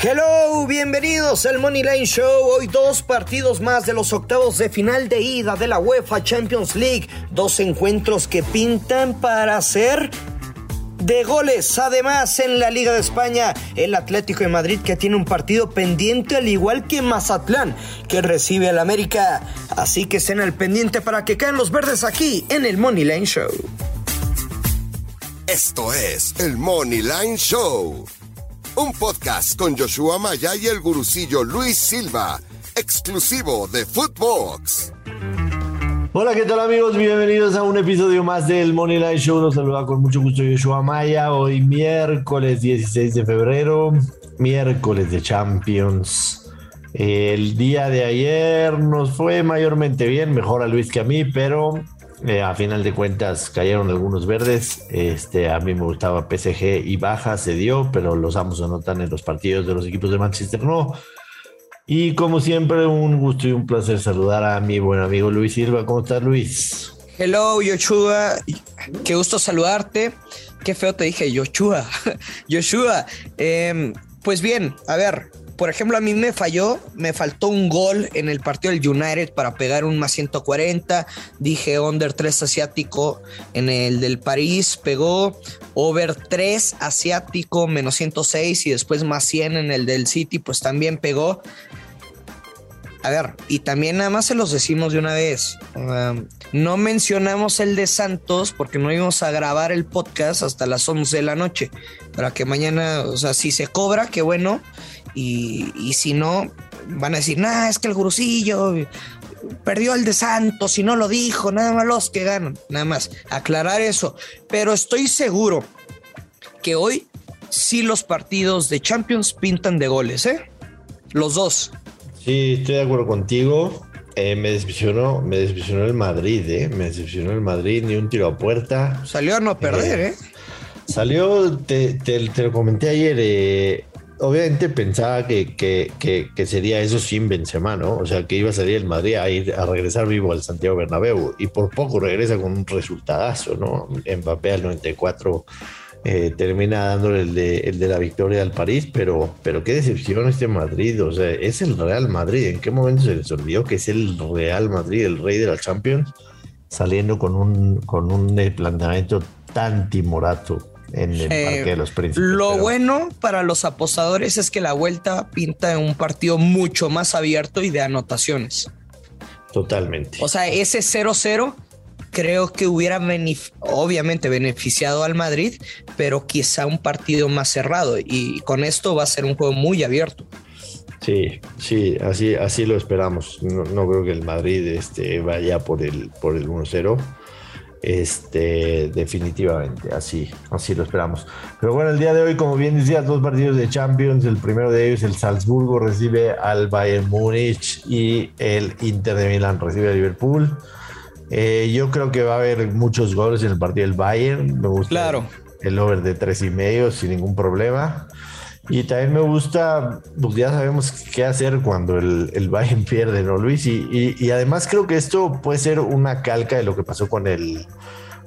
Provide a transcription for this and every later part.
Hello, bienvenidos al Money Line Show. Hoy dos partidos más de los octavos de final de ida de la UEFA Champions League. Dos encuentros que pintan para ser de goles. Además, en la Liga de España, el Atlético de Madrid que tiene un partido pendiente, al igual que Mazatlán, que recibe al América. Así que estén al pendiente para que caen los verdes aquí en el Money Line Show. Esto es el Money Line Show un podcast con Joshua Maya y el gurucillo Luis Silva, exclusivo de Footbox. Hola, ¿qué tal amigos? Bienvenidos a un episodio más del Money Line Show. Nos saluda con mucho gusto Joshua Maya. Hoy miércoles 16 de febrero, miércoles de Champions. El día de ayer nos fue mayormente bien, mejor a Luis que a mí, pero eh, a final de cuentas cayeron algunos verdes. Este, a mí me gustaba PSG y baja, se dio, pero los amos anotan en los partidos de los equipos de Manchester no. Y como siempre, un gusto y un placer saludar a mi buen amigo Luis Silva. ¿Cómo estás, Luis? Hello, Yoshua. Qué gusto saludarte. Qué feo te dije, Yoshua. Yoshua. Em, pues bien, a ver, por ejemplo, a mí me falló, me faltó un gol en el partido del United para pegar un más 140. Dije under 3 asiático en el del París, pegó over 3 asiático menos 106 y después más 100 en el del City, pues también pegó. A ver, y también nada más se los decimos de una vez. No mencionamos el de Santos porque no íbamos a grabar el podcast hasta las 11 de la noche. Para que mañana, o sea, si se cobra, qué bueno. Y, si no, van a decir, nah, es que el gurusillo perdió el de Santos y no lo dijo, nada más los que ganan, nada más, aclarar eso. Pero estoy seguro que hoy sí los partidos de Champions pintan de goles, ¿eh? Los dos. Sí, estoy de acuerdo contigo. Eh, me decepcionó, me decepcionó el Madrid, ¿eh? Me decepcionó el Madrid, ni un tiro a puerta. Salió a no perder, ¿eh? ¿eh? Salió, te, te, lo comenté ayer, eh, obviamente pensaba que, que, sería eso sin Benzema, ¿no? O sea, que iba a salir el Madrid a ir a regresar vivo al Santiago Bernabéu y por poco regresa con un resultadazo, ¿no? Mbappé al 94 eh, termina dándole el de, el de, la victoria al París, pero, pero qué decepción este Madrid, o sea, es el Real Madrid, ¿en qué momento se les olvidó que es el Real Madrid, el rey de la Champions, saliendo con un, con un planteamiento tan timorato? en el Parque de los Príncipes. Lo bueno para los apostadores es que la vuelta pinta un partido mucho más abierto y de anotaciones. Totalmente. O sea, ese 0-0 creo que hubiera obviamente beneficiado al Madrid, pero quizá un partido más cerrado y con esto va a ser un juego muy abierto. Sí, sí, así, así lo esperamos. No, no creo que el Madrid este, vaya por el, por el 1-0 este, definitivamente, así, así lo esperamos. Pero bueno, el día de hoy, como bien decía, dos partidos de Champions. El primero de ellos, el Salzburgo, recibe al Bayern Múnich y el Inter de Milán recibe a Liverpool. Eh, yo creo que va a haber muchos goles en el partido del Bayern. Me gusta claro. el over de tres y medio sin ningún problema. Y también me gusta, pues ya sabemos qué hacer cuando el, el Bayern pierde, ¿no, Luis? Y, y, además creo que esto puede ser una calca de lo que pasó con el,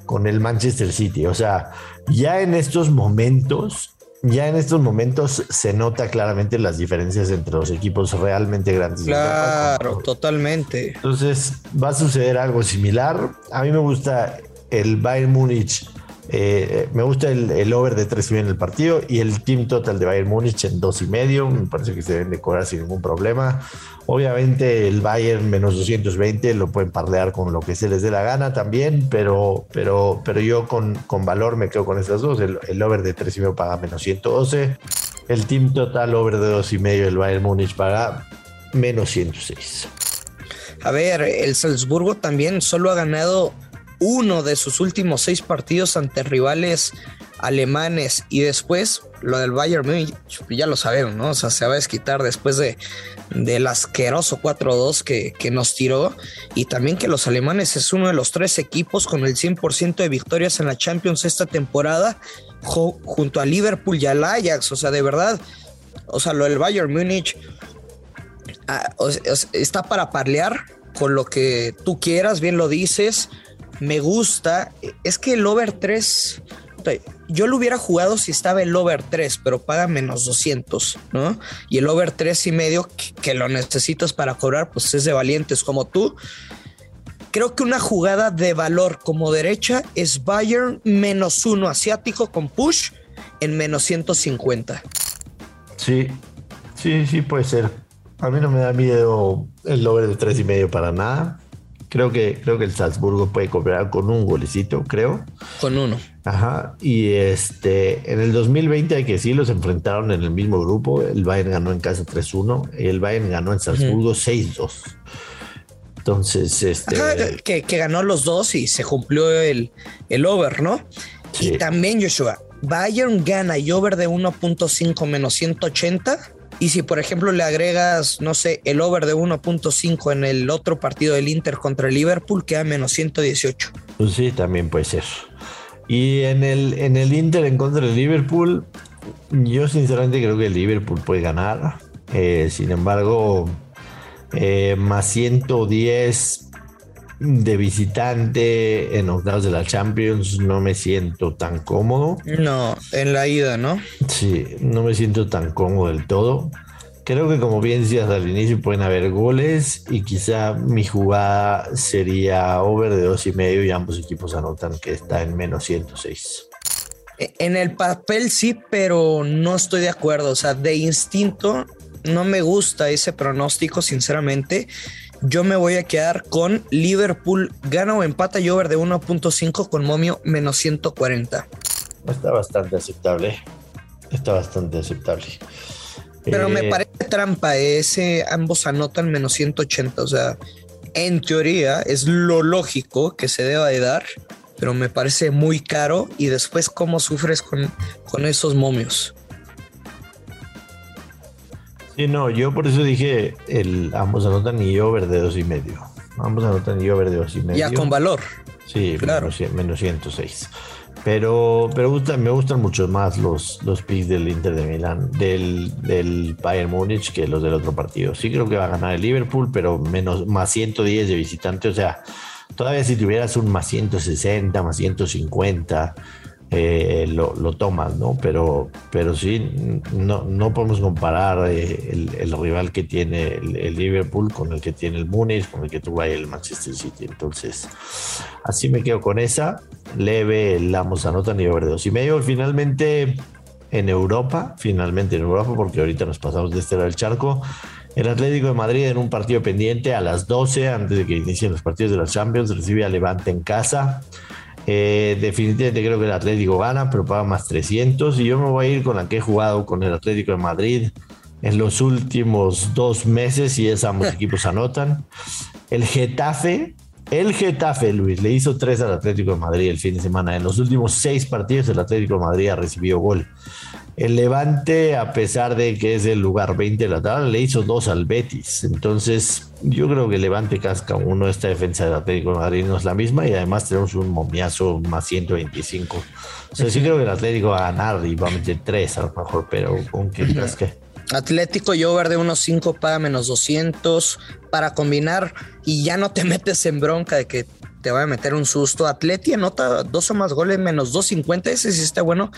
con el Manchester City. O sea, ya en estos momentos, ya en estos momentos se nota claramente las diferencias entre los equipos realmente grandes. Claro, totalmente. Entonces va a suceder algo similar. A mí me gusta el Bayern Múnich eh, me gusta el, over de 3 y medio en el partido y el team total de Bayern Múnich en 2 y medio. Me parece que se deben decorar sin ningún problema. Obviamente el Bayern menos 220 lo pueden parlear con lo que se les dé la gana también, pero, pero, pero yo con, con valor me quedo con esas dos. El, over de 3 y medio paga menos 112. El team total over de 2 y medio el Bayern Múnich paga menos 106. A ver, el Salzburgo también solo ha ganado uno de sus últimos seis partidos ante rivales alemanes y después lo del Bayern Munich, ya lo sabemos, ¿no? O sea, se va a desquitar después de del asqueroso 4-2 que, que, nos tiró. Y también que los alemanes es uno de los tres equipos con el 100% de victorias en la Champions esta temporada junto a Liverpool y al Ajax, o sea, de verdad, o sea, lo del Bayern Múnich ah, está para parlear con lo que tú quieras, bien lo dices, me gusta, es que el over 3, yo lo hubiera jugado si estaba el over 3, pero paga menos 200, ¿no? Y el over 3 y medio que, lo necesitas para cobrar, pues es de valientes como tú. Creo que una jugada de valor como derecha es Bayern menos uno asiático con push en menos 150. Sí, sí, sí puede ser. A mí no me da miedo el over de tres y medio para nada. Creo que, creo que el Salzburgo puede cooperar con un golecito, creo. Con uno. Ajá. Y este, en el 2020 hay que sí los enfrentaron en el mismo grupo. El Bayern ganó en casa 3-1 y el Bayern ganó en Salzburgo 6-2. Entonces, este. que, que, ganó los dos y se cumplió el, el over, ¿no? Y también, Joshua, Bayern gana y over de 1.5 menos 180 y si, por ejemplo, le agregas, no sé, el over de 1.5 en el otro partido del Inter contra el Liverpool, queda menos 118. Pues sí, también puede ser. Y en el, en el Inter en contra del Liverpool, yo sinceramente creo que el Liverpool puede ganar. Eh, sin embargo, eh, más 110 de visitante en octavos de la Champions no me siento tan cómodo. No, en la ida, ¿no? Sí, no me siento tan cómodo del todo. Creo que como bien decías al inicio pueden haber goles y quizá mi jugada sería over de dos y medio y ambos equipos anotan que está en menos 106. E, en el papel sí, pero no estoy de acuerdo. O sea, de instinto no me gusta ese pronóstico, sinceramente yo me voy a quedar con Liverpool gana o empata y over de 1.5 con momio menos 140. Está bastante aceptable. Está bastante aceptable. Pero me eh, parece trampa ese, ambos anotan menos 180, o sea, en teoría es lo lógico que se deba de dar, pero me parece muy caro y después cómo sufres con, con esos momios. Sí, no, yo por eso dije el ambos anotan y over de dos y medio. Ambos anotan y over de dos y medio. Ya con valor. Sí, claro. menos, 106. Pero, pero me gustan mucho más los, los picks del Inter de Milán, del, del Bayern Múnich que los del otro partido. Sí creo que va a ganar el Liverpool, pero menos más 110 de visitante. O sea, todavía si tuvieras un más 160, más 150 eh, lo, lo, toman, ¿no? Pero, pero sí, no, no podemos comparar eh, el, rival que tiene el, Liverpool con el que tiene el Múnich, con el que tuvo ahí el Manchester City. Entonces, así me quedo con esa. Leve, el Amos anota nivel de dos y medio. Finalmente, en Europa, finalmente en Europa, porque ahorita nos pasamos de este lado del charco. El Atlético de Madrid en un partido pendiente a las 12, antes de que inicien los partidos de la Champions, recibe a Levante en casa. Eh, definitivamente creo que el Atlético gana, pero paga más 300. Y yo me voy a ir con la que he jugado con el Atlético de Madrid en los últimos dos meses y es ambos equipos anotan. El Getafe, el Getafe, Luis, le hizo tres al Atlético de Madrid el fin de semana. En los últimos seis partidos el Atlético de Madrid ha recibido gol. El Levante, a pesar de que es el lugar 20 de la tabla, le hizo dos al Betis. Entonces, yo creo que Levante casca uno. Esta defensa del Atlético de Madrid no es la misma y además tenemos un momiazo más 125. O sea, sí creo que el Atlético va a ganar y va a meter tres a lo mejor, pero ¿con qué casque? Atlético y over de unos 5 para menos 200 para combinar y ya no te metes en bronca de que te va a meter un susto. Atleti anota dos o más goles menos 2.50. Ese sí está bueno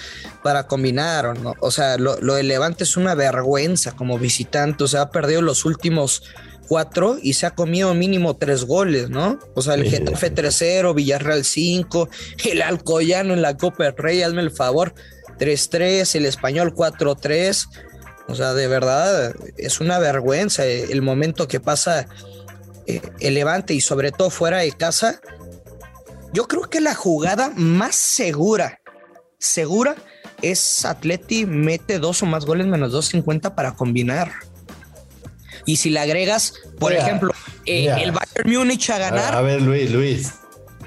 para combinar. ¿no? O sea, lo, de Levante es una vergüenza como visitante. O sea, ha perdido los últimos cuatro y se ha comido mínimo tres goles, ¿no? O sea, el Getafe 3-0, Villarreal 5, el Alcoyano en la Copa del Rey, hazme el favor, 3-3, el Español 4-3. O sea, de verdad es una vergüenza el momento que pasa eh, el Levante y sobre todo fuera de casa. Yo creo que la jugada más segura, segura, es Atleti mete dos o más goles menos 2.50 para combinar. Y si le agregas, por ejemplo, eh, el Bayern Múnich a ganar. A, ver, Luis, Luis.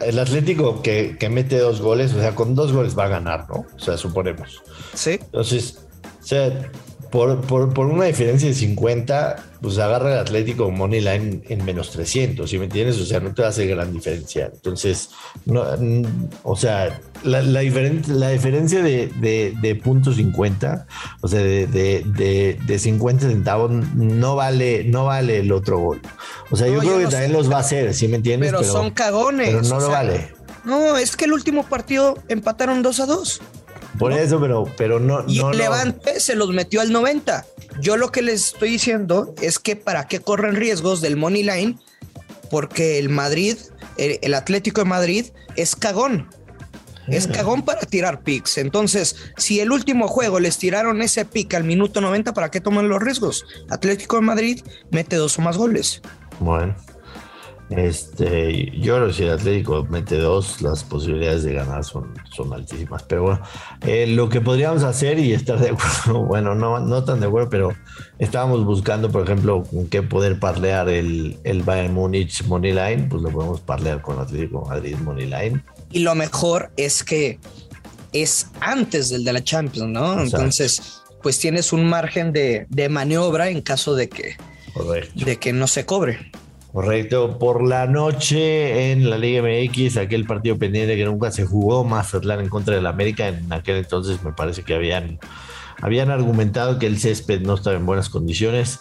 El Atlético que, que, mete dos goles, o sea, con dos goles va a ganar, ¿no? O sea, suponemos. Sí. Entonces, o sea, por, por, por, una diferencia de 50, pues agarra el Atlético Money Line en menos 300, ¿sí me entiendes? O sea, no te va a hacer gran diferencia. Entonces, no, o sea, la, la, la diferencia de, de, de, punto 50, o sea, de, de, de, 50 centavos, no vale, no vale el otro gol. O sea, yo creo que también los va a hacer, ¿sí me entiendes? Pero, son cagones. Pero no lo vale. No, es que el último partido empataron 2 a 2. Por eso, pero, pero no. Y no, el Levante se los metió al 90. Yo lo que les estoy diciendo es que para qué corren riesgos del Money Line, porque el Madrid, el, el Atlético de Madrid, es cagón. Es Ah. cagón para tirar picks. Entonces, si el último juego les tiraron ese pick al minuto 90, ¿para qué toman los riesgos? Atlético de Madrid mete dos o más goles. Bueno. Este, yo creo que si el Atlético mete dos, las posibilidades de ganar son, son altísimas. Pero bueno, eh, lo que podríamos hacer y estar de acuerdo, bueno, no, no tan de acuerdo, pero estábamos buscando, por ejemplo, con qué poder parlear el, el Bayern Múnich Money Line, pues lo podemos parlear con Atlético Madrid Money Line. Y lo mejor es que es antes del de la Champions, ¿no? Exacto. Entonces, pues tienes un margen de, de maniobra en caso de que, Correcto. de que no se cobre. Correcto. Por la noche en la Liga MX, aquel partido pendiente que nunca se jugó, Mazatlán en contra del América. En aquel entonces me parece que habían, habían argumentado que el césped no estaba en buenas condiciones.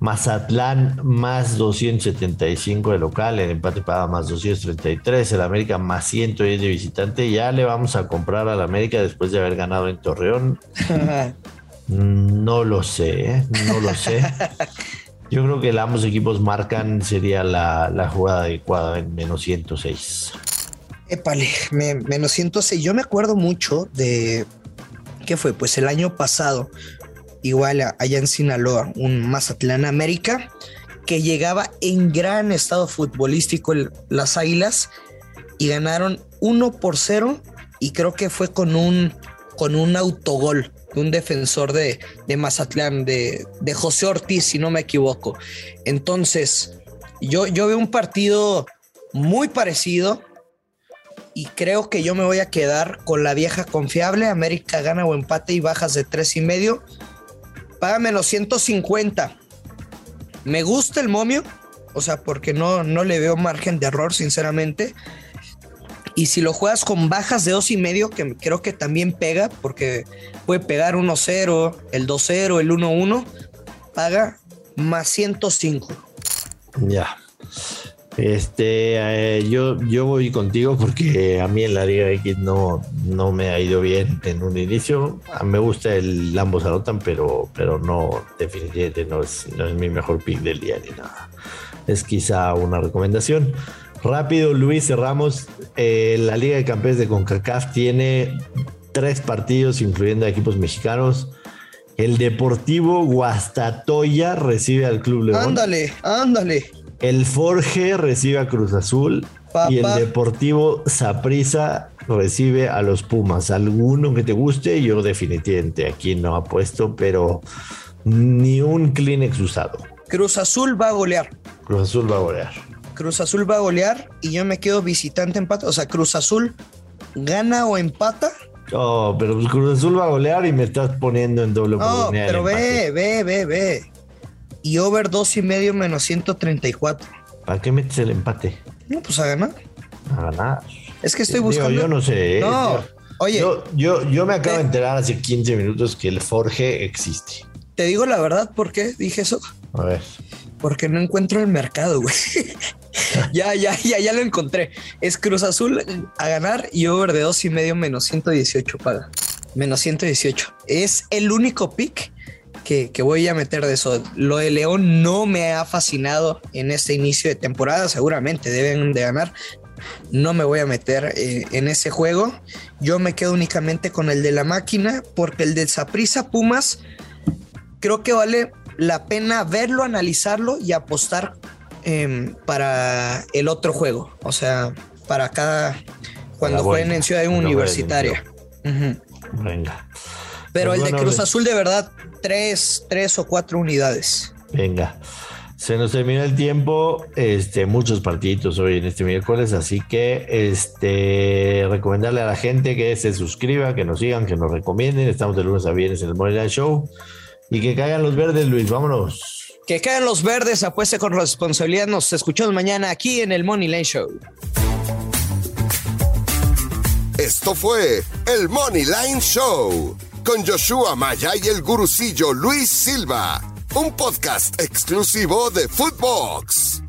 Mazatlán más 275 de local, el empate paga más 233, el América más 110 de visitante. Ya le vamos a comprar al América después de haber ganado en Torreón. No lo sé, ¿eh? no lo sé. Yo creo que ambos equipos marcan sería la, la jugada adecuada en menos 106. Épale, me, menos 106. Yo me acuerdo mucho de. ¿Qué fue? Pues el año pasado, igual allá en Sinaloa, un Mazatlán América que llegaba en gran estado futbolístico el- las Águilas y ganaron 1 por 0 y creo que fue con un con un autogol de un defensor de, de Mazatlán, de, de José Ortiz, si no me equivoco. Entonces, yo, yo veo un partido muy parecido y creo que yo me voy a quedar con la vieja confiable. América gana o empate y bajas de tres y medio. Págame los 150. Me gusta el momio, o sea, porque no, no le veo margen de error, sinceramente. Y si lo juegas con bajas de dos y medio, que creo que también pega, porque puede pegar 1-0, el 2-0, el 1-1, paga más 105. Ya. Este, eh, yo, yo voy contigo porque a mí en la Liga X no, no me ha ido bien en un inicio. A- Me gusta el ambos anotan, pero, pero no, definitivamente no es, no es mi mejor pick del día ni nada. Es quizá una recomendación. Rápido, Luis, cerramos. Eh, la Liga de Campeones de CONCACAF tiene tres partidos, incluyendo a equipos mexicanos. El Deportivo Guastatoya recibe al Club León. Ándale, ándale. El Forge recibe a Cruz Azul Papá. y el Deportivo Saprissa recibe a los Pumas. Alguno que te guste, yo definitivamente aquí no apuesto, pero ni un Kleenex usado. Cruz Azul va a golear. Cruz Azul va a golear. Cruz Azul va a golear y yo me quedo visitante empate. O sea, Cruz Azul gana o empata. Oh, pero pues Cruz Azul va a golear y me estás poniendo en doble No, pero ve, ve, ve, ve. Y over dos y medio menos 134. ¿Para qué metes el empate? No, pues a ganar. A ganar. Es que estoy Digo, buscando. yo no sé. ¿eh? No, Yo- oye, Yo, yo, yo me acabo de enterar hace 15 minutos que el Forge existe. te digo la verdad, ¿por qué dije eso? A ver. Porque no encuentro el mercado, güey. ya, ya, ya, ya lo encontré. Es Cruz Azul a ganar y over de dos y medio menos 118 paga. Menos 118. Es el único pick que, voy a meter de eso. Lo de León no me ha fascinado en este inicio de temporada. Seguramente deben de ganar. No me voy a meter eh, en ese juego. Yo me quedo únicamente con el de la máquina porque el de Saprisa Pumas creo que vale la pena verlo, analizarlo y apostar em, para el otro juego. O sea, para cada cuando jueguen en Ciudad Universitaria. Venga. Pero Pues el de Cruz Azul, de verdad, tres, tres o cuatro unidades. Venga. Se nos terminó el tiempo, este, muchos partiditos hoy en este miércoles, así que este, recomendarle a la gente que se suscriba, que nos sigan, que nos recomienden. Estamos de lunes a viernes en el Morning Show y que caigan los verdes, Luis. Vámonos. Que caigan los verdes, apueste con responsabilidad. Nos escuchamos mañana aquí en el Money Lane Show. Esto fue el Money Line Show con Joshua Maya y el gurucillo Luis Silva, un podcast exclusivo de Footbox.